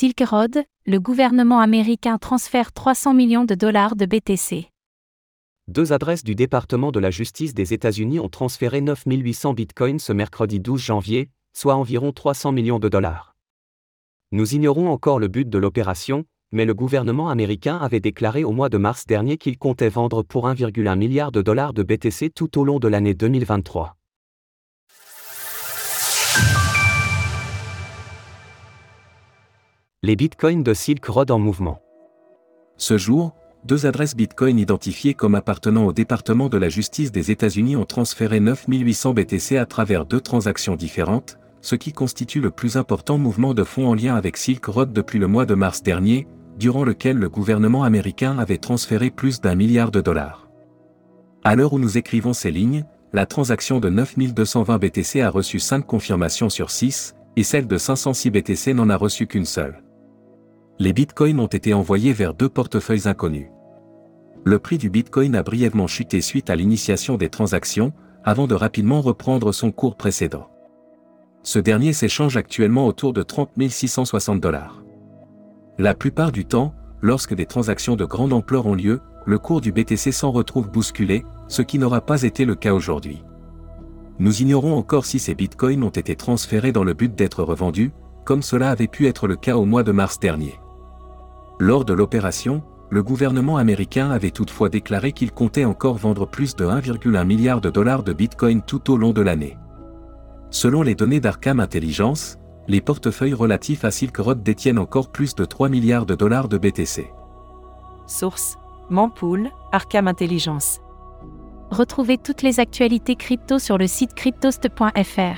Silk Road, le gouvernement américain transfère 300 millions de dollars de BTC. Deux adresses du département de la justice des États-Unis ont transféré 9800 bitcoins ce mercredi 12 janvier, soit environ 300 millions de dollars. Nous ignorons encore le but de l'opération, mais le gouvernement américain avait déclaré au mois de mars dernier qu'il comptait vendre pour 1,1 milliard de dollars de BTC tout au long de l'année 2023. Les bitcoins de Silk Road en mouvement. Ce jour, deux adresses Bitcoin identifiées comme appartenant au département de la justice des États-Unis ont transféré 9800 BTC à travers deux transactions différentes, ce qui constitue le plus important mouvement de fonds en lien avec Silk Road depuis le mois de mars dernier, durant lequel le gouvernement américain avait transféré plus d'un milliard de dollars. À l'heure où nous écrivons ces lignes, la transaction de 9220 BTC a reçu 5 confirmations sur 6, et celle de 506 BTC n'en a reçu qu'une seule les bitcoins ont été envoyés vers deux portefeuilles inconnus. Le prix du bitcoin a brièvement chuté suite à l'initiation des transactions, avant de rapidement reprendre son cours précédent. Ce dernier s'échange actuellement autour de 30 660 dollars. La plupart du temps, lorsque des transactions de grande ampleur ont lieu, le cours du BTC s'en retrouve bousculé, ce qui n'aura pas été le cas aujourd'hui. Nous ignorons encore si ces bitcoins ont été transférés dans le but d'être revendus, comme cela avait pu être le cas au mois de mars dernier. Lors de l'opération, le gouvernement américain avait toutefois déclaré qu'il comptait encore vendre plus de 1,1 milliard de dollars de Bitcoin tout au long de l'année. Selon les données d'Arkham Intelligence, les portefeuilles relatifs à Silk Road détiennent encore plus de 3 milliards de dollars de BTC. Source Mampool, Arkham Intelligence. Retrouvez toutes les actualités crypto sur le site cryptost.fr.